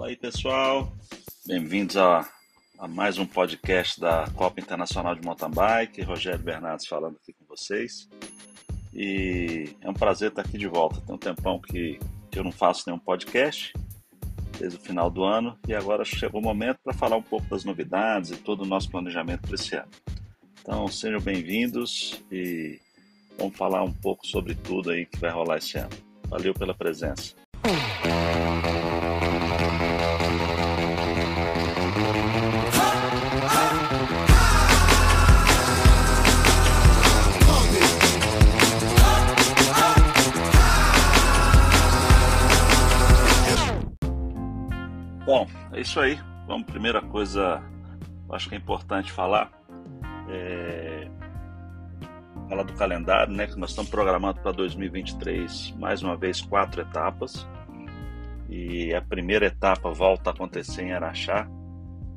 Fala aí, pessoal. Bem-vindos a, a, mais um podcast da Copa Internacional de Mountain Bike. Rogério Bernardes falando aqui com vocês. E é um prazer estar aqui de volta. Tem um tempão que, que eu não faço nenhum podcast, desde o final do ano, e agora chegou o momento para falar um pouco das novidades e todo o nosso planejamento para esse ano. Então, sejam bem-vindos e vamos falar um pouco sobre tudo aí que vai rolar esse ano. Valeu pela presença. É isso aí. Vamos, primeira coisa, acho que é importante falar. É... Falar do calendário, né? Que nós estamos programando para 2023, mais uma vez, quatro etapas. E a primeira etapa volta a acontecer em Araxá.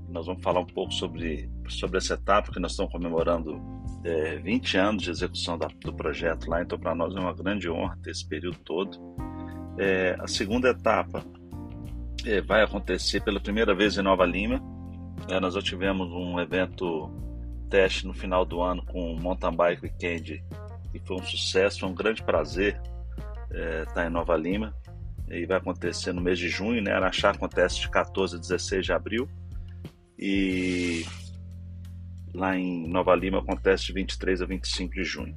Nós vamos falar um pouco sobre, sobre essa etapa, que nós estamos comemorando é, 20 anos de execução da, do projeto lá, então para nós é uma grande honra ter esse período todo. É, a segunda etapa é, vai acontecer pela primeira vez em Nova Lima. É, nós já tivemos um evento teste no final do ano com Mountain Bike Weekend, que foi um sucesso, foi um grande prazer é, estar em Nova Lima. E vai acontecer no mês de junho, né? Araxá acontece de 14 a 16 de abril. E lá em Nova Lima acontece de 23 a 25 de junho.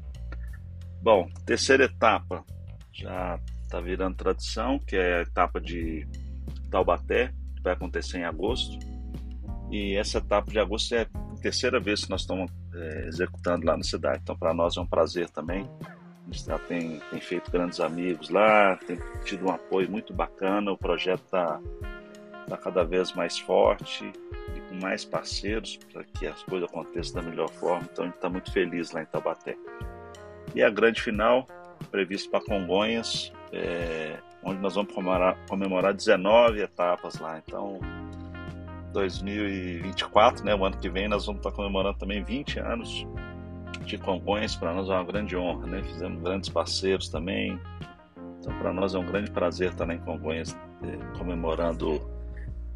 Bom, terceira etapa já está virando tradição, que é a etapa de Taubaté, que vai acontecer em agosto. E essa etapa de agosto é a terceira vez que nós estamos é, executando lá na cidade. Então, para nós é um prazer também. A gente já tem, tem feito grandes amigos lá, tem tido um apoio muito bacana. O projeto está tá cada vez mais forte e com mais parceiros para que as coisas aconteçam da melhor forma. Então, a gente está muito feliz lá em Taubaté. E a grande final, prevista para Congonhas, é, onde nós vamos comemorar, comemorar 19 etapas lá. Então, 2024, né, o ano que vem, nós vamos estar comemorando também 20 anos de Congonhas. Para nós é uma grande honra, né? Fizemos grandes parceiros também. Então, para nós é um grande prazer estar lá em Congonhas eh, comemorando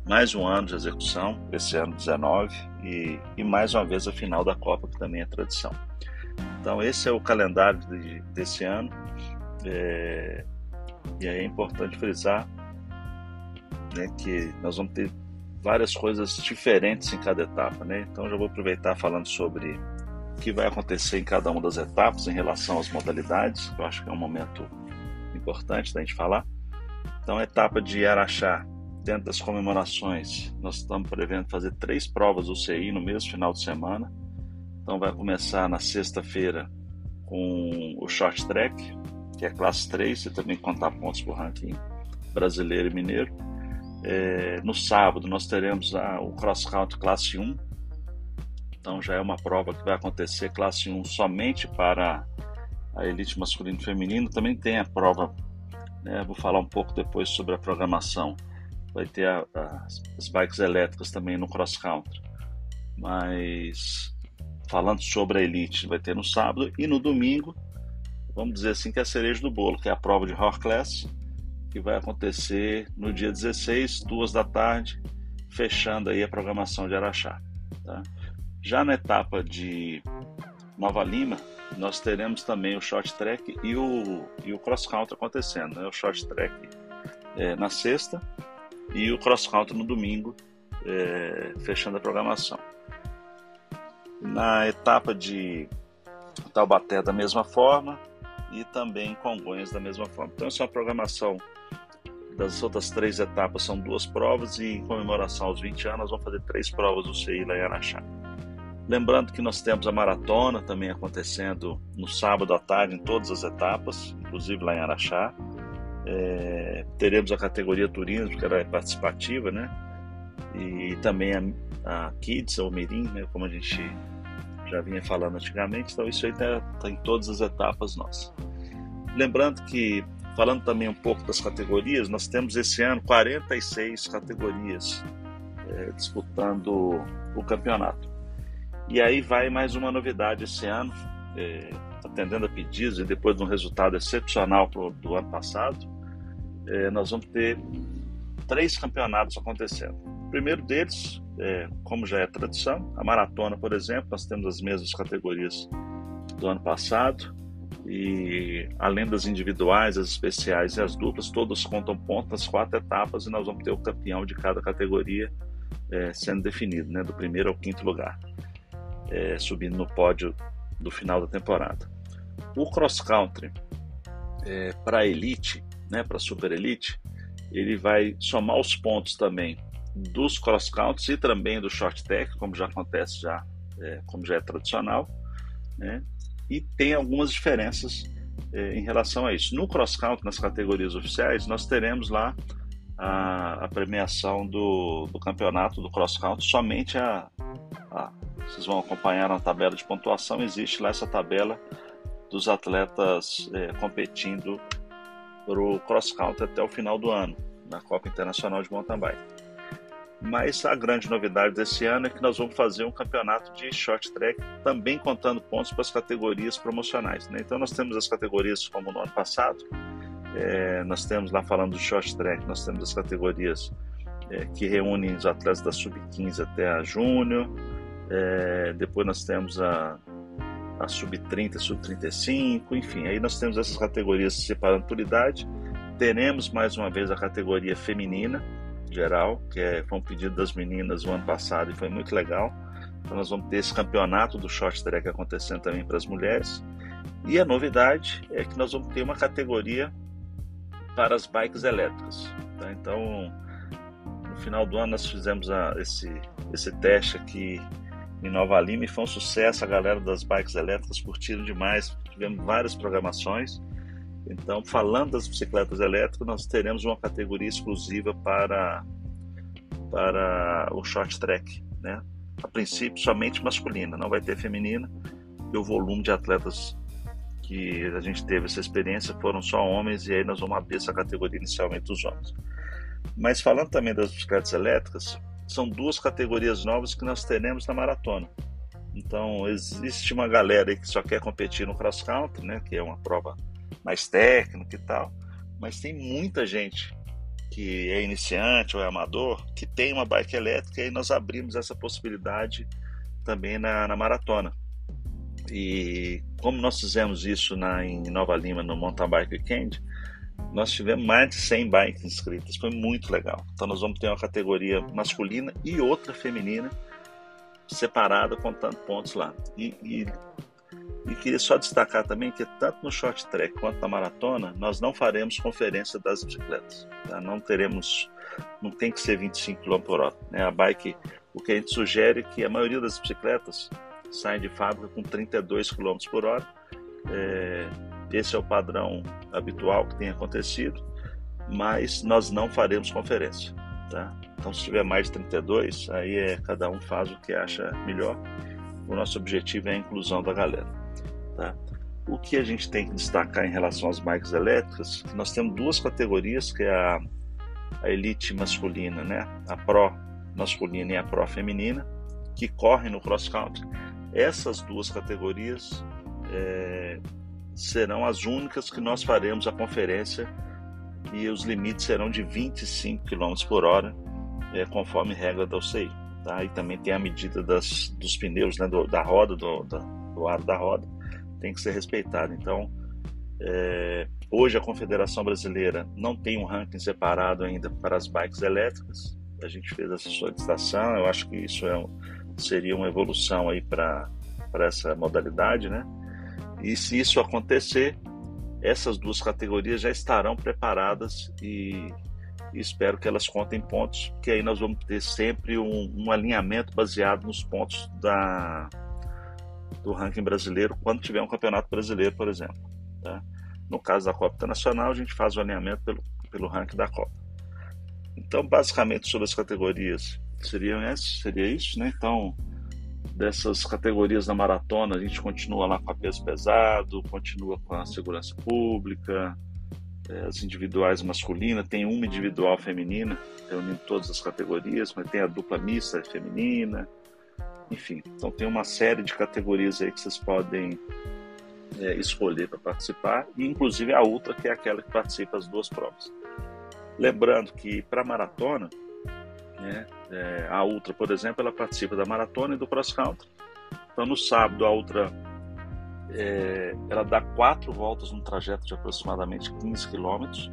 mais um ano de execução, esse ano 19, e, e mais uma vez a final da Copa, que também é tradição. Então, esse é o calendário de, desse ano. É, e aí é importante frisar né, que nós vamos ter várias coisas diferentes em cada etapa. Né? Então já vou aproveitar falando sobre o que vai acontecer em cada uma das etapas em relação às modalidades, que eu acho que é um momento importante da gente falar. Então, a etapa de Araxá, dentro das comemorações, nós estamos prevendo fazer três provas do CI no mesmo final de semana. Então, vai começar na sexta-feira com o short track, que é classe 3, você também contar pontos o ranking brasileiro e mineiro. É, no sábado nós teremos a, o cross country classe 1, então já é uma prova que vai acontecer classe 1 somente para a elite masculino e feminino. Também tem a prova, né, vou falar um pouco depois sobre a programação. Vai ter a, a, as bikes elétricas também no cross country. Mas falando sobre a elite, vai ter no sábado e no domingo vamos dizer assim, que é a cereja do bolo, que é a prova de Horse Class, que vai acontecer no dia 16, duas da tarde, fechando aí a programação de Araxá. Tá? Já na etapa de Nova Lima, nós teremos também o short track e o, e o cross country acontecendo. Né? O short track é, na sexta e o cross country no domingo, é, fechando a programação. Na etapa de Taubaté, da mesma forma, e também Congonhas da mesma forma. Então, essa é uma programação das outras três etapas, são duas provas e em comemoração aos 20 anos nós vamos fazer três provas do CI lá em Araxá. Lembrando que nós temos a maratona também acontecendo no sábado à tarde em todas as etapas, inclusive lá em Araxá. É, teremos a categoria turismo, que ela é participativa, né? E também a, a Kids, ou Mirim, né? como a gente já vinha falando antigamente, então isso aí está tá em todas as etapas nossas. Lembrando que, falando também um pouco das categorias, nós temos esse ano 46 categorias é, disputando o campeonato. E aí vai mais uma novidade esse ano, é, atendendo a pedidos e depois de um resultado excepcional pro, do ano passado, é, nós vamos ter três campeonatos acontecendo. O primeiro deles, é, como já é tradição, a maratona, por exemplo, nós temos as mesmas categorias do ano passado. E além das individuais, as especiais e as duplas, todas contam pontos nas quatro etapas e nós vamos ter o campeão de cada categoria é, sendo definido, né, do primeiro ao quinto lugar, é, subindo no pódio do final da temporada. O cross country é, para elite, né, para super elite, ele vai somar os pontos também dos cross countries e também do short track, como já acontece já, é, como já é tradicional, né? E tem algumas diferenças é, em relação a isso. No cross country, nas categorias oficiais, nós teremos lá a, a premiação do, do, campeonato do cross country somente a, a vocês vão acompanhar na tabela de pontuação existe lá essa tabela dos atletas é, competindo para o cross country até o final do ano na Copa Internacional de Mountain Bike. Mas a grande novidade desse ano é que nós vamos fazer um campeonato de short track, também contando pontos para as categorias promocionais. Né? Então nós temos as categorias como no ano passado, é, nós temos lá falando do short track, nós temos as categorias é, que reúnem os atletas da sub-15 até a júnior, é, depois nós temos a, a sub-30, sub-35, enfim, aí nós temos essas categorias separando por idade. Teremos mais uma vez a categoria feminina geral, que é, foi um pedido das meninas o ano passado e foi muito legal. Então nós vamos ter esse campeonato do short track acontecendo também para as mulheres. E a novidade é que nós vamos ter uma categoria para as bikes elétricas. Tá? Então, no final do ano nós fizemos a, esse, esse teste aqui em Nova Lima e foi um sucesso. A galera das bikes elétricas curtiram demais. Tivemos várias programações. Então, falando das bicicletas elétricas, nós teremos uma categoria exclusiva para, para o short track, né? A princípio, somente masculina, não vai ter feminina. E o volume de atletas que a gente teve essa experiência foram só homens, e aí nós vamos abrir essa categoria inicialmente dos homens. Mas falando também das bicicletas elétricas, são duas categorias novas que nós teremos na maratona. Então, existe uma galera aí que só quer competir no cross country, né, que é uma prova mais técnica e tal, mas tem muita gente que é iniciante ou é amador que tem uma bike elétrica e nós abrimos essa possibilidade também na, na maratona. E como nós fizemos isso na, em Nova Lima no Mountain Bike Weekend, nós tivemos mais de 100 bikes inscritas, foi muito legal. Então nós vamos ter uma categoria masculina e outra feminina separada contando pontos lá. E, e, e, queria só destacar também que tanto no short track quanto na maratona nós não faremos conferência das bicicletas. Tá? Não teremos, não tem que ser 25 km por hora. Né? A bike, o que a gente sugere é que a maioria das bicicletas saem de fábrica com 32 km por hora. É, esse é o padrão habitual que tem acontecido, mas nós não faremos conferência. Tá? Então, se tiver mais de 32, aí é cada um faz o que acha melhor. O nosso objetivo é a inclusão da galera. Tá? O que a gente tem que destacar em relação às bikes elétricas, nós temos duas categorias, que é a, a elite masculina, né? a pro masculina e a pro feminina, que correm no cross country. Essas duas categorias é, serão as únicas que nós faremos a conferência e os limites serão de 25 km por hora, é, conforme regra da UCI. Tá? E também tem a medida das, dos pneus, né, do, da roda, do, do aro da roda, tem que ser respeitado. Então, é, hoje a Confederação Brasileira não tem um ranking separado ainda para as bikes elétricas. A gente fez essa solicitação, eu acho que isso é, seria uma evolução aí para essa modalidade, né? E se isso acontecer, essas duas categorias já estarão preparadas e, e espero que elas contem pontos, que aí nós vamos ter sempre um, um alinhamento baseado nos pontos da, do ranking brasileiro quando tiver um campeonato brasileiro, por exemplo. Tá? No caso da Copa Internacional, a gente faz o alinhamento pelo, pelo ranking da Copa. Então, basicamente, sobre as categorias, seriam essas, seria isso, né? Então, dessas categorias da maratona, a gente continua lá com a peso pesado, continua com a segurança pública, é, as individuais masculinas, tem uma individual feminina, reunindo todas as categorias, mas tem a dupla mista feminina, enfim. Então tem uma série de categorias aí que vocês podem é, escolher para participar, e inclusive a outra, que é aquela que participa as duas provas. Lembrando que para maratona, né, é, a Ultra, por exemplo, ela participa da maratona e do cross country. Então no sábado a Ultra é, ela dá quatro voltas num trajeto de aproximadamente 15 quilômetros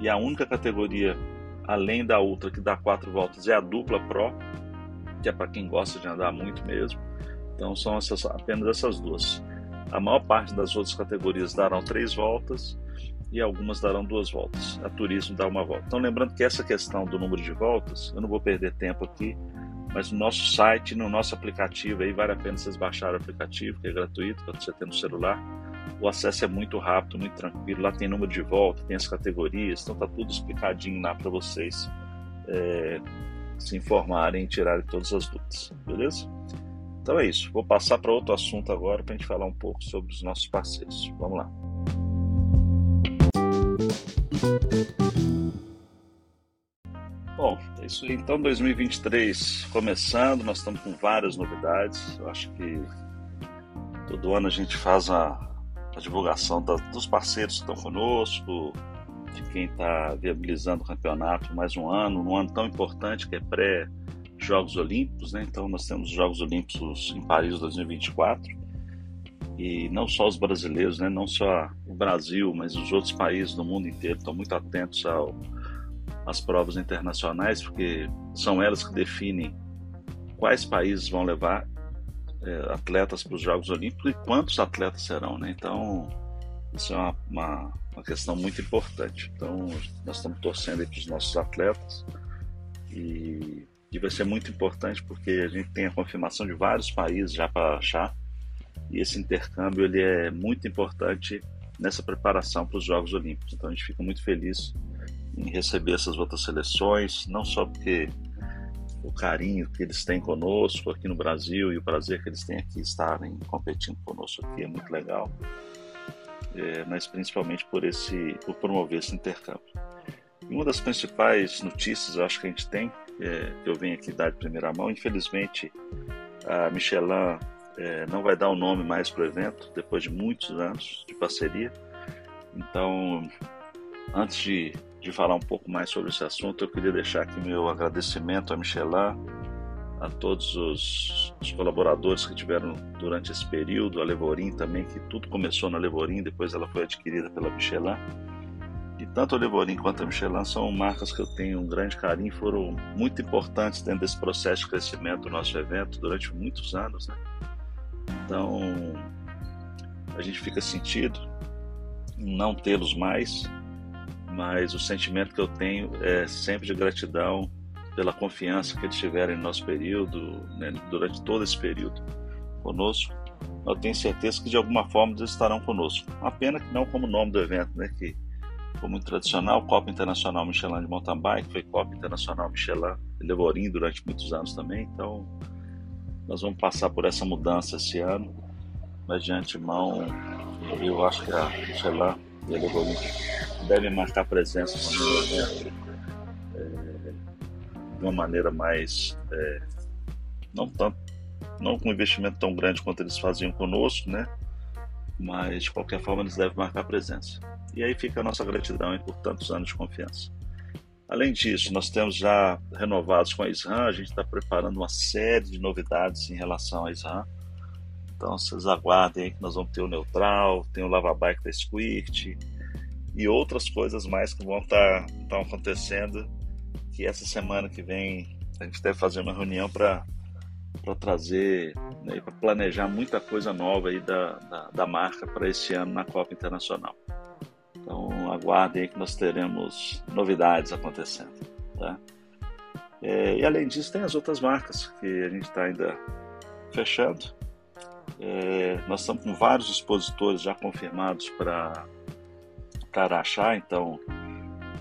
e a única categoria além da Ultra que dá quatro voltas é a dupla Pro, que é para quem gosta de andar muito mesmo. Então são essas, apenas essas duas. A maior parte das outras categorias darão três voltas e algumas darão duas voltas. A turismo dá uma volta. Então lembrando que essa questão do número de voltas, eu não vou perder tempo aqui, mas no nosso site, no nosso aplicativo, aí vale a pena vocês baixarem o aplicativo, que é gratuito para você ter no celular. O acesso é muito rápido, muito tranquilo. Lá tem número de volta, tem as categorias, então tá tudo explicadinho lá para vocês é, se informarem e tirarem todas as dúvidas, beleza? Então é isso. Vou passar para outro assunto agora para a gente falar um pouco sobre os nossos parceiros. Vamos lá. Bom, é isso aí. Então, 2023 começando, nós estamos com várias novidades. Eu acho que todo ano a gente faz a, a divulgação da, dos parceiros que estão conosco, de quem está viabilizando o campeonato mais um ano, num ano tão importante que é pré-Jogos Olímpicos, né? Então, nós temos os Jogos Olímpicos em Paris 2024 e não só os brasileiros, né? Não só o Brasil, mas os outros países do mundo inteiro estão muito atentos ao as provas internacionais, porque são elas que definem quais países vão levar é, atletas para os Jogos Olímpicos e quantos atletas serão, né? Então, isso é uma, uma, uma questão muito importante. Então, nós estamos torcendo para os nossos atletas e, e vai ser muito importante porque a gente tem a confirmação de vários países já para achar e esse intercâmbio ele é muito importante nessa preparação para os Jogos Olímpicos. Então, a gente fica muito feliz em receber essas outras seleções, não só porque o carinho que eles têm conosco aqui no Brasil e o prazer que eles têm aqui estarem competindo conosco aqui é muito legal, é, mas principalmente por esse, por promover esse intercâmbio. E uma das principais notícias, eu acho que a gente tem, é, que eu venho aqui dar de primeira mão, infelizmente a Michelin é, não vai dar o um nome mais para o evento depois de muitos anos de parceria. Então, antes de de falar um pouco mais sobre esse assunto, eu queria deixar aqui meu agradecimento a Michelin, a todos os, os, colaboradores que tiveram durante esse período, a Levorim também, que tudo começou na Levorim, depois ela foi adquirida pela Michelin. E tanto a Levorim quanto a Michelin são marcas que eu tenho um grande carinho, foram muito importantes dentro desse processo de crescimento do nosso evento durante muitos anos. Né? Então, a gente fica sentido em não tê-los mais, mas o sentimento que eu tenho é sempre de gratidão pela confiança que eles tiveram no nosso período, né, durante todo esse período conosco. Eu tenho certeza que de alguma forma eles estarão conosco. Uma pena que não como nome do evento, né, que foi muito tradicional, Copa Internacional Michelin de Mountain Bike, foi Copa Internacional Michelin de Levorim durante muitos anos também, então nós vamos passar por essa mudança esse ano, mas de antemão eu acho que a Michelin e a Levorim devem marcar presença no evento de uma maneira mais é, não tanto não com investimento tão grande quanto eles faziam conosco, né? Mas de qualquer forma eles devem marcar presença. E aí fica a nossa gratidão por tantos anos de confiança. Além disso, nós temos já renovados com a SRAM, a gente está preparando uma série de novidades em relação à SRAM. Então vocês aguardem que nós vamos ter o Neutral, tem o Lava Bike da Squirt, e outras coisas mais que vão estar tá, acontecendo. Que essa semana que vem a gente deve fazer uma reunião para trazer, né, para planejar muita coisa nova aí da, da, da marca para esse ano na Copa Internacional. Então aguardem que nós teremos novidades acontecendo. Tá? É, e além disso, tem as outras marcas que a gente está ainda fechando. É, nós estamos com vários expositores já confirmados para Araxá, então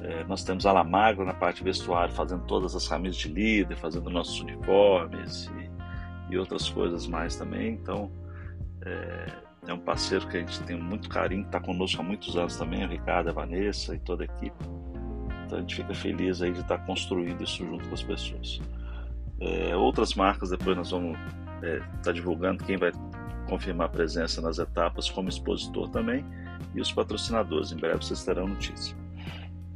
é, nós temos a Lamagro na parte vestuário fazendo todas as camisas de líder, fazendo nossos uniformes e, e outras coisas mais também. Então é, é, um parceiro que a gente tem muito carinho, está conosco há muitos anos também, o Ricardo, a Vanessa e toda a equipe. Então a gente fica feliz aí de estar construindo isso junto com as pessoas. É, outras marcas depois nós vamos estar é, tá divulgando quem vai confirmar a presença nas etapas como expositor também e os patrocinadores. Em breve vocês terão notícia.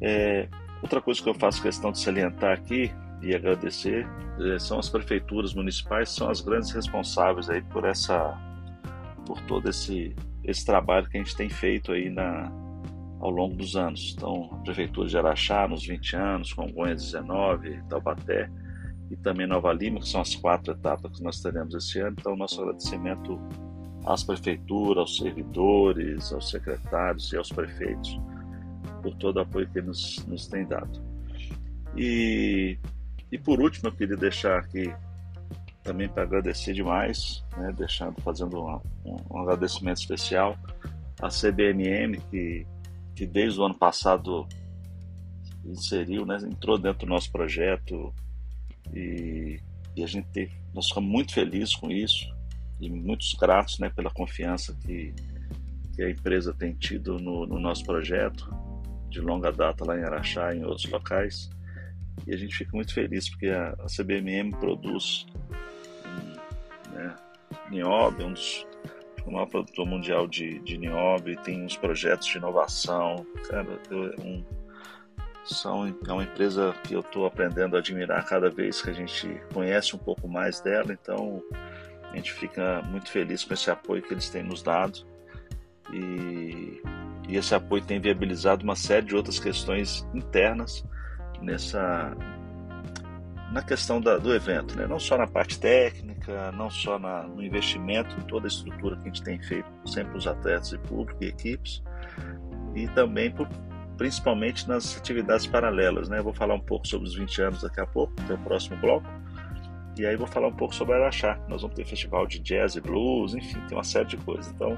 É, Outra coisa que eu faço questão de salientar aqui e agradecer é, são as prefeituras municipais, são as grandes responsáveis aí por essa, por todo esse esse trabalho que a gente tem feito aí na ao longo dos anos. Então, a prefeitura de Araxá nos 20 anos, Congonhas 19, Taubaté e também Nova Lima, que são as quatro etapas que nós teremos esse ano. Então, nosso agradecimento às prefeituras, aos servidores, aos secretários e aos prefeitos por todo o apoio que nos, nos têm dado. E, e por último, eu queria deixar aqui também para agradecer demais, né, deixando, fazendo um, um, agradecimento especial à CBMM, que, que desde o ano passado inseriu, né, entrou dentro do nosso projeto e, e a gente teve, nós ficamos muito felizes com isso e muitos gratos né, pela confiança que, que a empresa tem tido no, no nosso projeto de longa data lá em Araxá e em outros locais. E a gente fica muito feliz porque a, a CBMM produz né, é um dos o maior produtor mundial de, de nióbio, tem uns projetos de inovação. Cara, é um, são, é uma empresa que eu estou aprendendo a admirar cada vez que a gente conhece um pouco mais dela, então a gente fica muito feliz com esse apoio que eles têm nos dado. E e esse apoio tem viabilizado uma série de outras questões internas nessa na questão da, do evento, né? não só na parte técnica, não só na, no investimento em toda a estrutura que a gente tem feito sempre os atletas e público e equipes, e também por, principalmente nas atividades paralelas. Né? Eu vou falar um pouco sobre os 20 anos daqui a pouco, no é o bloco, e aí vou falar um pouco sobre Araxá. Nós vamos ter festival de jazz e blues, enfim, tem uma série de coisas. Então,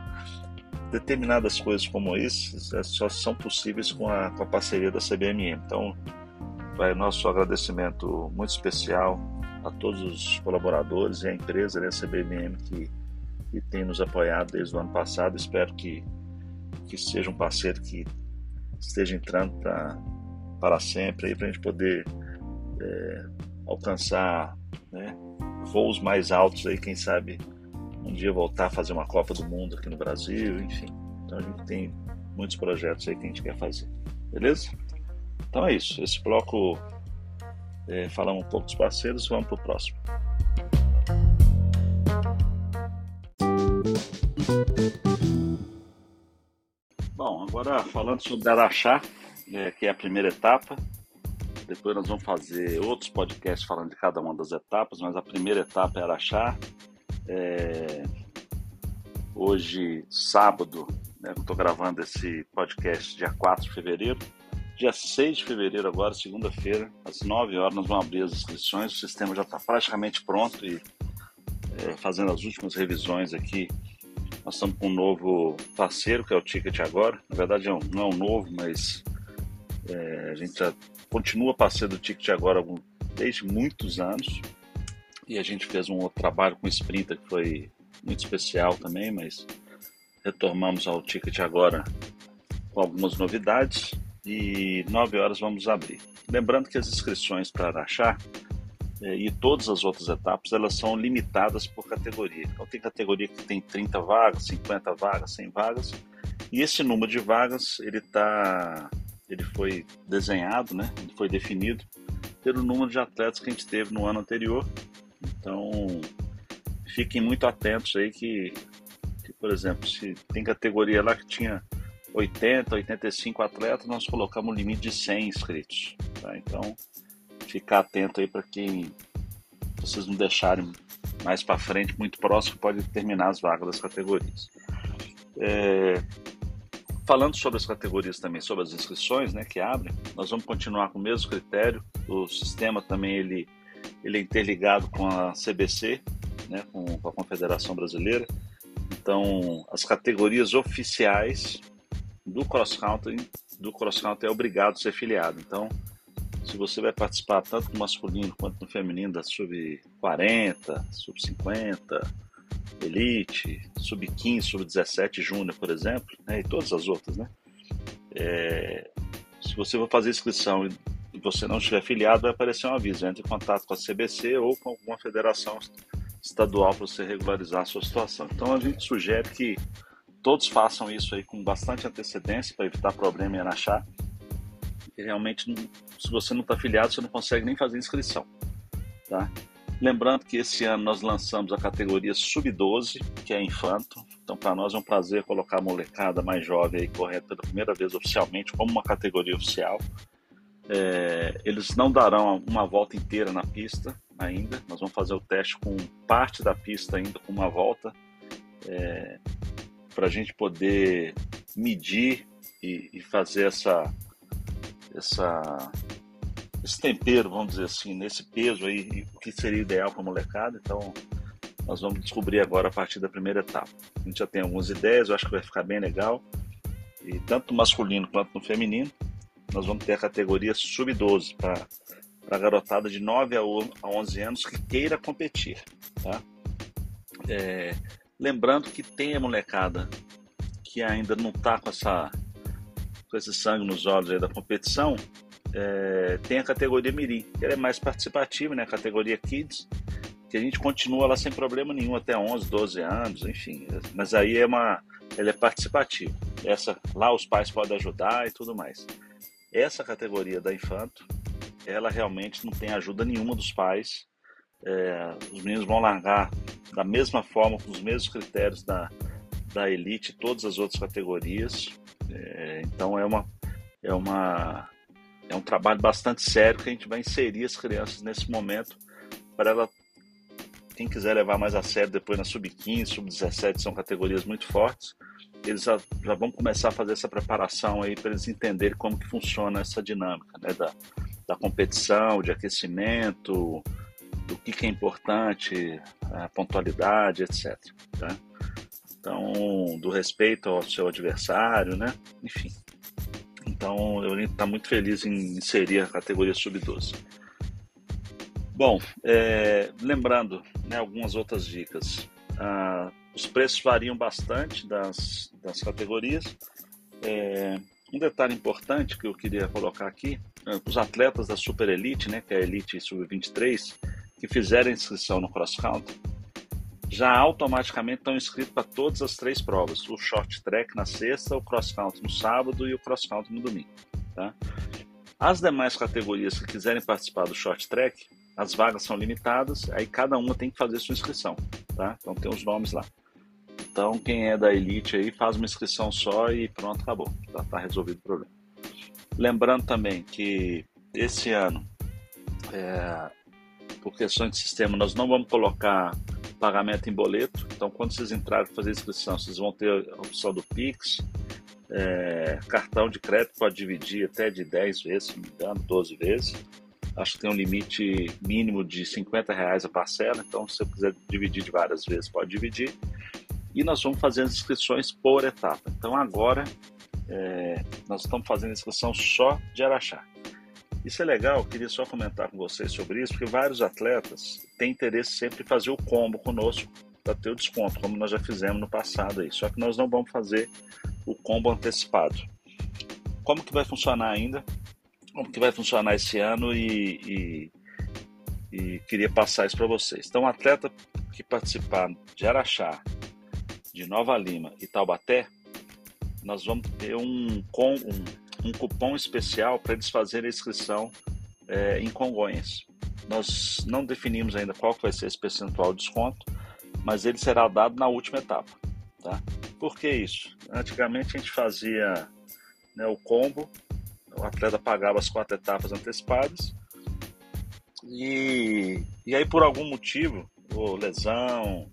determinadas coisas como isso é, só são possíveis com a, com a parceria da CBMM. Então, vai nosso agradecimento muito especial a todos os colaboradores e a empresa, né, CBMM, que, que tem nos apoiado desde o ano passado. Espero que, que seja um parceiro que esteja entrando pra, para sempre para a gente poder é, alcançar né, voos mais altos aí, quem sabe um dia voltar a fazer uma Copa do Mundo aqui no Brasil, enfim. Então a gente tem muitos projetos aí que a gente quer fazer. Beleza? Então é isso. Esse bloco é, falamos um pouco dos parceiros, vamos para o próximo. Bom, agora falando sobre Araxá, é, que é a primeira etapa. Depois nós vamos fazer outros podcasts falando de cada uma das etapas, mas a primeira etapa é Araxá, é, hoje, sábado, né, estou gravando esse podcast dia 4 de fevereiro. Dia 6 de fevereiro, agora, segunda-feira, às 9 horas, nós vamos abrir as inscrições. O sistema já está praticamente pronto e é, fazendo as últimas revisões aqui. Nós estamos com um novo parceiro, que é o Ticket Agora. Na verdade, é não é um novo, mas é, a gente já continua parceiro do Ticket Agora desde muitos anos. E a gente fez um outro trabalho com o Sprinter que foi muito especial também, mas retomamos ao ticket agora com algumas novidades e 9 horas vamos abrir. Lembrando que as inscrições para Araxá eh, e todas as outras etapas elas são limitadas por categoria. Então tem categoria que tem 30 vagas, 50 vagas, 100 vagas e esse número de vagas ele tá ele foi desenhado, né? Ele foi definido pelo número de atletas que a gente teve no ano anterior então, fiquem muito atentos aí que, que, por exemplo, se tem categoria lá que tinha 80, 85 atletas, nós colocamos um limite de 100 inscritos. Tá? Então, ficar atento aí para quem vocês não deixarem mais para frente, muito próximo, pode terminar as vagas das categorias. É, falando sobre as categorias também, sobre as inscrições né, que abrem, nós vamos continuar com o mesmo critério. O sistema também ele ele é interligado com a CBC, né, com, com a Confederação Brasileira. Então, as categorias oficiais do cross country, do cross country é obrigado a ser filiado. Então, se você vai participar tanto no masculino quanto no feminino da sub 40, sub 50, elite, sub 15, sub 17 júnior, por exemplo, né, e todas as outras, né? É, se você for fazer inscrição e você não estiver filiado, vai aparecer um aviso. Entre em contato com a CBC ou com alguma federação estadual para você regularizar a sua situação. Então a gente sugere que todos façam isso aí com bastante antecedência para evitar problema em Araxá. realmente, se você não está afiliado, você não consegue nem fazer inscrição. Tá? Lembrando que esse ano nós lançamos a categoria Sub-12, que é infanto. Então, para nós é um prazer colocar a molecada mais jovem aí pela primeira vez oficialmente como uma categoria oficial. É, eles não darão uma volta inteira na pista ainda. Nós vamos fazer o teste com parte da pista ainda com uma volta, é, para a gente poder medir e, e fazer essa, essa esse tempero, vamos dizer assim, nesse peso aí, o que seria ideal para a molecada. Então, nós vamos descobrir agora a partir da primeira etapa. A gente já tem algumas ideias, eu acho que vai ficar bem legal. E tanto no masculino quanto no feminino, nós vamos ter a categoria sub-12 para a garotada de 9 a 11 anos que queira competir. Tá? É, lembrando que tem a molecada que ainda não está com, essa, com esse sangue nos olhos da competição, é, tem a categoria Mirim, que é mais participativa, né? A categoria Kids, que a gente continua lá sem problema nenhum até 11, 12 anos, enfim. Mas aí é uma, ela é participativa. Essa lá os pais podem ajudar e tudo mais. Essa categoria da Infanto, ela realmente não tem ajuda nenhuma dos pais. É, os meninos vão largar da mesma forma, com os mesmos critérios da, da elite, todas as outras categorias. É, então é uma, é uma é um trabalho bastante sério que a gente vai inserir as crianças nesse momento para ela quem quiser levar mais a sério depois na sub-15, sub-17 são categorias muito fortes, eles já, já, vão começar a fazer essa preparação aí para eles entenderem como que funciona essa dinâmica, né, da, da competição, de aquecimento, do que, que é importante, a pontualidade, etc. Tá? Então, do respeito ao seu adversário, né? Enfim, então eu está muito feliz em inserir a categoria sub-12. Bom, é, lembrando né, algumas outras dicas. Ah, os preços variam bastante das, das categorias. É, um detalhe importante que eu queria colocar aqui: é, os atletas da Super Elite, né, que é a Elite Sub-23, que fizeram inscrição no Cross Country, já automaticamente estão inscritos para todas as três provas: o short track na sexta, o cross country no sábado e o cross country no domingo. Tá? As demais categorias que quiserem participar do short track, as vagas são limitadas, aí cada uma tem que fazer sua inscrição. Tá? Então tem os nomes lá. Então quem é da elite aí faz uma inscrição só e pronto, acabou. Já está resolvido o problema. Lembrando também que esse ano, é, por questões de sistema, nós não vamos colocar pagamento em boleto. Então, quando vocês entrarem fazer inscrição, vocês vão ter a opção do Pix. É, cartão de crédito pode dividir até de 10 vezes, se não me engano, 12 vezes. Acho que tem um limite mínimo de 50 reais a parcela, então se você quiser dividir de várias vezes, pode dividir. E nós vamos fazer as inscrições por etapa. Então agora é, nós estamos fazendo inscrição só de Araxá. Isso é legal, queria só comentar com vocês sobre isso, porque vários atletas têm interesse sempre em fazer o combo conosco para ter o desconto, como nós já fizemos no passado aí. Só que nós não vamos fazer o combo antecipado. Como que vai funcionar ainda? Como que vai funcionar esse ano e, e, e queria passar isso para vocês. Então, o atleta que participar de Araxá, de Nova Lima e Taubaté, nós vamos ter um, um um cupom especial para eles fazerem a inscrição é, em Congonhas. Nós não definimos ainda qual vai ser esse percentual de desconto, mas ele será dado na última etapa. Tá? Por que isso? Antigamente a gente fazia né, o combo, o atleta pagava as quatro etapas antecipadas, e, e aí por algum motivo, ou lesão,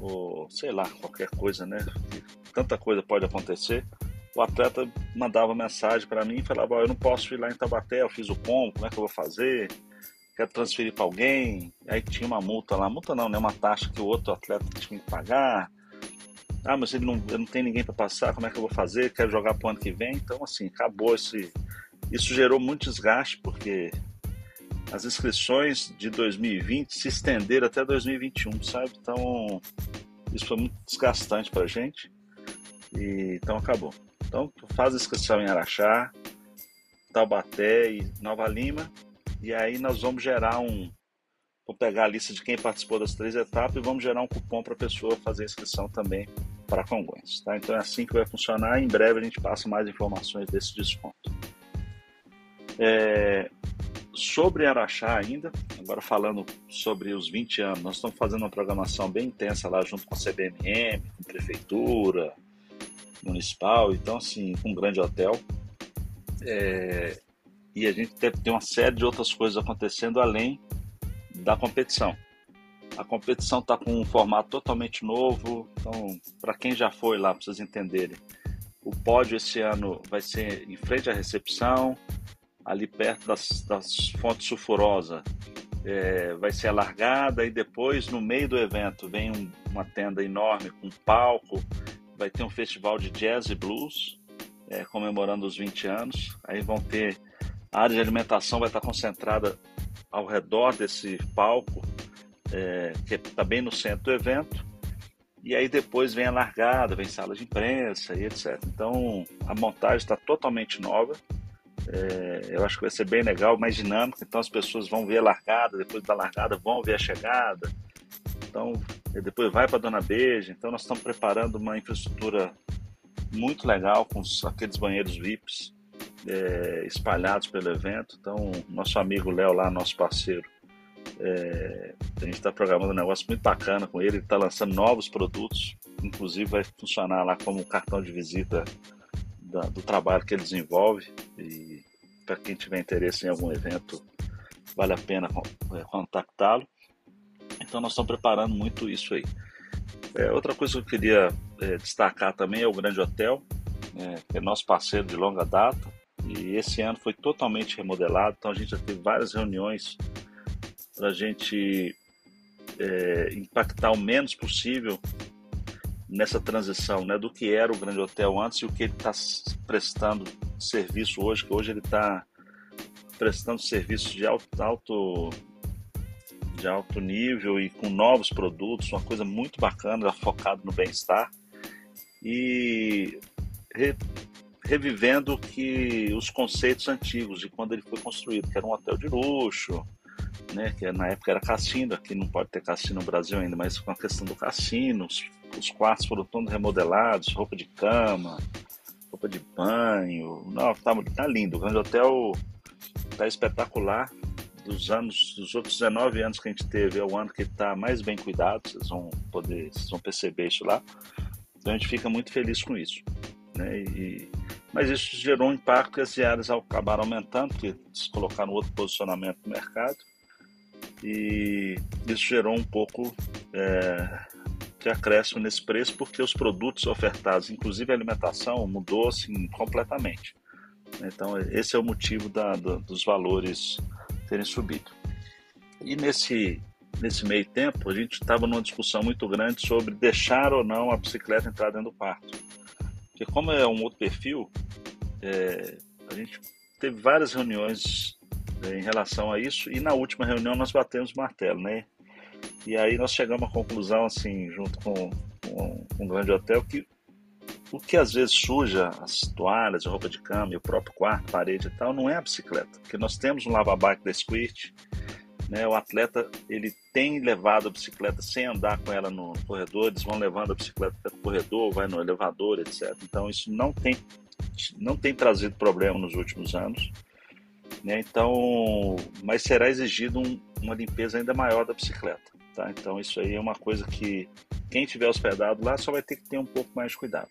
ou sei lá, qualquer coisa, né? Tanta coisa pode acontecer o atleta mandava mensagem para mim e falava: Eu não posso ir lá em Tabaté, eu fiz o combo, como é que eu vou fazer? Quero transferir para alguém. Aí tinha uma multa lá, multa não, né? Uma taxa que o outro atleta tinha que pagar. Ah, mas ele não, eu não tem ninguém para passar, como é que eu vou fazer? Quero jogar para o ano que vem. Então, assim, acabou esse. Isso gerou muito desgaste, porque as inscrições de 2020 se estenderam até 2021, sabe? Então, isso foi muito desgastante para a gente. E, então, acabou. Então, faz a inscrição em Araxá, Taubaté e Nova Lima. E aí nós vamos gerar um. Vou pegar a lista de quem participou das três etapas e vamos gerar um cupom para a pessoa fazer a inscrição também para Congonhas. Tá? Então é assim que vai funcionar. Em breve a gente passa mais informações desse desconto. É, sobre Araxá ainda, agora falando sobre os 20 anos, nós estamos fazendo uma programação bem intensa lá junto com a CBMM, com a Prefeitura Municipal, então assim, com um grande hotel. É, e a gente deve ter uma série de outras coisas acontecendo além da competição. A competição está com um formato totalmente novo, então, para quem já foi lá, para vocês entenderem, o pódio esse ano vai ser em frente à recepção, ali perto das, das fontes sulfurosas. É, vai ser alargada e depois no meio do evento vem um, uma tenda enorme com palco, vai ter um festival de jazz e blues é, comemorando os 20 anos. Aí vão ter a área de alimentação vai estar concentrada ao redor desse palco, é, que está bem no centro do evento. E aí depois vem a largada, vem sala de imprensa e etc. Então a montagem está totalmente nova. É, eu acho que vai ser bem legal, mais dinâmico. Então as pessoas vão ver a largada, depois da largada vão ver a chegada. Então depois vai para Dona Beija. Então nós estamos preparando uma infraestrutura muito legal com os, aqueles banheiros VIPs é, espalhados pelo evento. Então nosso amigo Léo lá, nosso parceiro, é, a gente está programando um negócio muito bacana com ele. Ele está lançando novos produtos, inclusive vai funcionar lá como cartão de visita da, do trabalho que ele desenvolve. E para quem tiver interesse em algum evento, vale a pena é, contactá-lo. Então nós estamos preparando muito isso aí. É, outra coisa que eu queria é, destacar também é o Grande Hotel, é, que é nosso parceiro de longa data. E esse ano foi totalmente remodelado, então a gente já teve várias reuniões para a gente é, impactar o menos possível nessa transição né, do que era o Grande Hotel antes e o que ele está prestando serviço hoje, que hoje ele está prestando serviços de alto, alto, de alto nível e com novos produtos, uma coisa muito bacana, focado no bem-estar. E re, revivendo que os conceitos antigos de quando ele foi construído, que era um hotel de luxo, né, que na época era cassino, aqui não pode ter cassino no Brasil ainda, mas com a questão do cassino, os, os quartos foram todos remodelados, roupa de cama, roupa de banho, não, tá, tá lindo, o Grande Hotel tá espetacular, dos anos, dos outros 19 anos que a gente teve, é o ano que está mais bem cuidado, vocês vão poder, vocês vão perceber isso lá, então a gente fica muito feliz com isso, né, e, mas isso gerou um impacto e as diárias acabaram aumentando, porque se colocaram outro posicionamento no mercado, e isso gerou um pouco é, de acréscimo nesse preço porque os produtos ofertados, inclusive a alimentação, mudou assim completamente. Então esse é o motivo da, do, dos valores terem subido. E nesse nesse meio tempo a gente estava numa discussão muito grande sobre deixar ou não a bicicleta entrar dentro do quarto, porque como é um outro perfil, é, a gente teve várias reuniões em relação a isso. E na última reunião nós batemos martelo, né? E aí nós chegamos à conclusão, assim, junto com, com, um grande hotel, que o que às vezes suja as toalhas, a roupa de cama, o próprio quarto, parede e tal, não é a bicicleta. Porque nós temos um lava-bike da Squirt, né? O atleta, ele tem levado a bicicleta sem andar com ela no corredor, eles vão levando a bicicleta até o corredor, vai no elevador, etc. Então isso não tem, não tem trazido problema nos últimos anos. Né? Então, mas será exigido um, uma limpeza ainda maior da bicicleta. Tá? Então, isso aí é uma coisa que quem tiver hospedado lá só vai ter que ter um pouco mais de cuidado.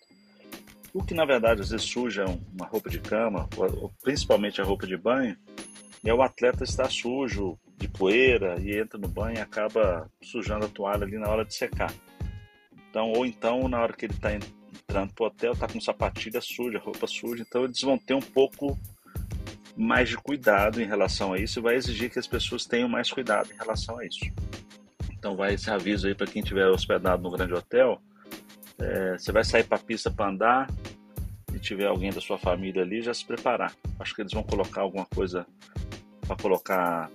O que na verdade às vezes suja uma roupa de cama, principalmente a roupa de banho, é o atleta estar sujo de poeira e entra no banho e acaba sujando a toalha ali na hora de secar. Então, ou então na hora que ele está entrando pro hotel, tá com sapatilha suja, roupa suja, então eles vão ter um pouco mais de cuidado em relação a isso vai exigir que as pessoas tenham mais cuidado em relação a isso. Então vai esse aviso aí para quem estiver hospedado no grande hotel. É, você vai sair para a pista para andar e tiver alguém da sua família ali, já se preparar. Acho que eles vão colocar alguma coisa para colocar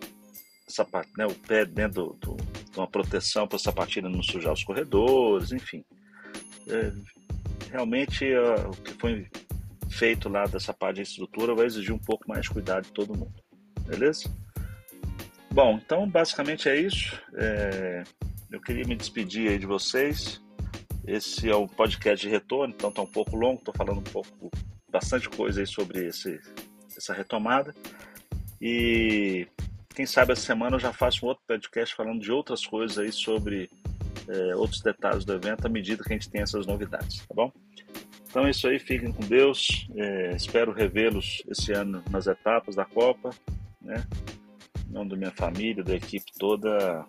sapat, né, o pé dentro do, do, de uma proteção para a sapatilha não sujar os corredores, enfim. É, realmente uh, o que foi feito lá dessa parte de estrutura vai exigir um pouco mais de cuidado de todo mundo. Beleza? Bom, então basicamente é isso. É... Eu queria me despedir aí de vocês. Esse é o podcast de retorno, então está um pouco longo, estou falando um pouco, bastante coisa aí sobre esse, essa retomada. E quem sabe essa semana eu já faço um outro podcast falando de outras coisas aí sobre é, outros detalhes do evento à medida que a gente tem essas novidades, tá bom? Então é isso aí, fiquem com Deus. É, espero revê-los esse ano nas etapas da Copa, né? Em nome da minha família, da equipe toda,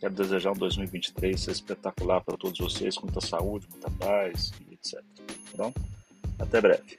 quero desejar um 2023 espetacular para todos vocês, com muita saúde, muita paz etc. Tá bom? Até breve.